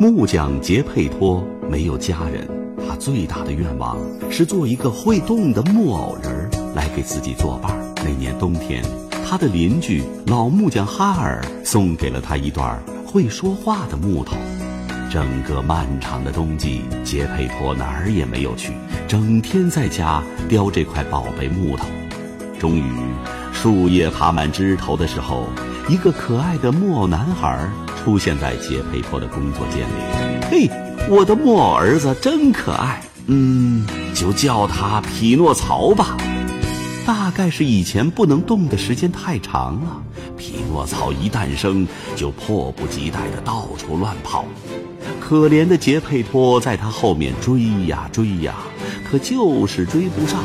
木匠杰佩托没有家人，他最大的愿望是做一个会动的木偶人来给自己作伴。那年冬天，他的邻居老木匠哈尔送给了他一段会说话的木头。整个漫长的冬季，杰佩托哪儿也没有去，整天在家雕这块宝贝木头。终于，树叶爬满枝头的时候，一个可爱的木偶男孩。出现在杰佩托的工作间里。嘿，我的木偶儿子真可爱。嗯，就叫他匹诺曹吧。大概是以前不能动的时间太长了，匹诺曹一诞生就迫不及待地到处乱跑。可怜的杰佩托在他后面追呀追呀，可就是追不上，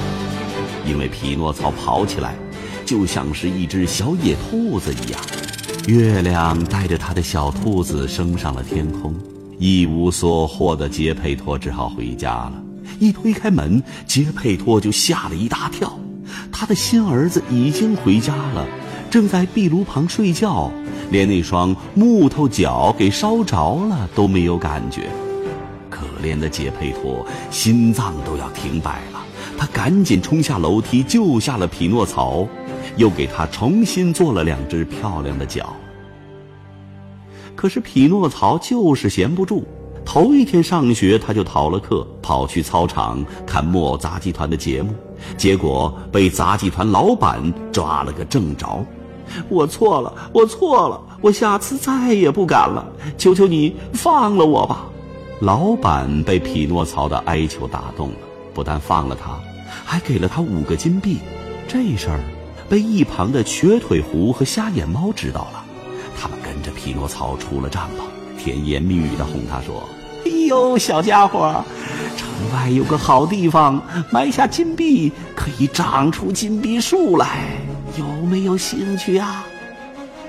因为匹诺曹跑起来就像是一只小野兔子一样。月亮带着他的小兔子升上了天空，一无所获的杰佩托只好回家了。一推开门，杰佩托就吓了一大跳，他的新儿子已经回家了，正在壁炉旁睡觉，连那双木头脚给烧着了都没有感觉。可怜的杰佩托心脏都要停摆了，他赶紧冲下楼梯救下了匹诺曹。又给他重新做了两只漂亮的脚。可是匹诺曹就是闲不住，头一天上学他就逃了课，跑去操场看木偶杂技团的节目，结果被杂技团老板抓了个正着。我错了，我错了，我下次再也不敢了，求求你放了我吧！老板被匹诺曹的哀求打动了，不但放了他，还给了他五个金币。这事儿。被一旁的瘸腿狐和瞎眼猫知道了，他们跟着匹诺曹出了帐篷，甜言蜜语的哄他说：“哎呦，小家伙，城外有个好地方，埋下金币可以长出金币树来，有没有兴趣啊？”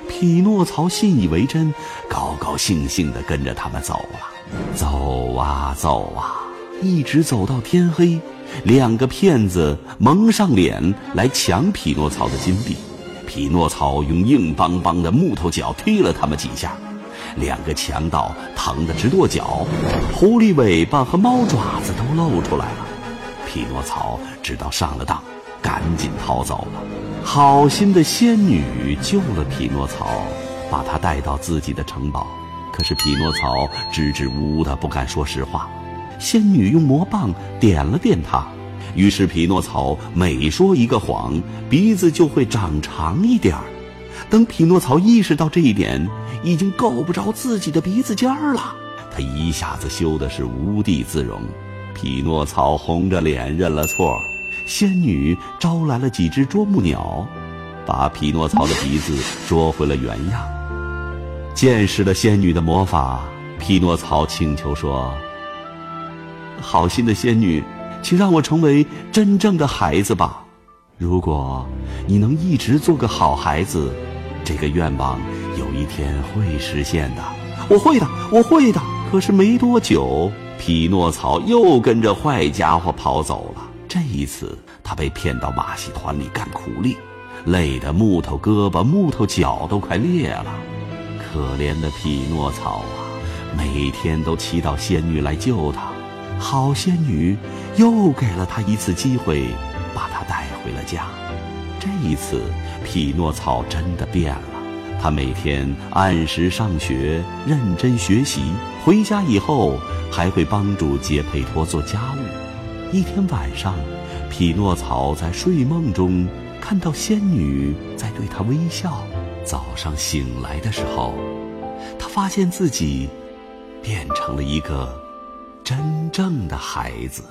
匹诺曹信以为真，高高兴兴地跟着他们走了，走啊走啊，一直走到天黑。两个骗子蒙上脸来抢匹诺曹的金币，匹诺曹用硬邦邦的木头脚踢了他们几下，两个强盗疼得直跺脚，狐狸尾巴和猫爪子都露出来了。匹诺曹知道上了当，赶紧逃走了。好心的仙女救了匹诺曹，把他带到自己的城堡，可是匹诺曹支支吾吾的不敢说实话。仙女用魔棒点了点他，于是匹诺曹每说一个谎，鼻子就会长长一点儿。等匹诺曹意识到这一点，已经够不着自己的鼻子尖儿了，他一下子羞的是无地自容。匹诺曹红着脸认了错，仙女招来了几只啄木鸟，把匹诺曹的鼻子捉回了原样。见识了仙女的魔法，匹诺曹请求说。好心的仙女，请让我成为真正的孩子吧。如果你能一直做个好孩子，这个愿望有一天会实现的。我会的，我会的。可是没多久，匹诺曹又跟着坏家伙跑走了。这一次，他被骗到马戏团里干苦力，累得木头胳膊、木头脚都快裂了。可怜的匹诺曹啊，每天都祈祷仙女来救他。好仙女又给了他一次机会，把他带回了家。这一次，匹诺曹真的变了。他每天按时上学，认真学习，回家以后还会帮助杰佩托做家务。一天晚上，匹诺曹在睡梦中看到仙女在对他微笑。早上醒来的时候，他发现自己变成了一个。真正的孩子。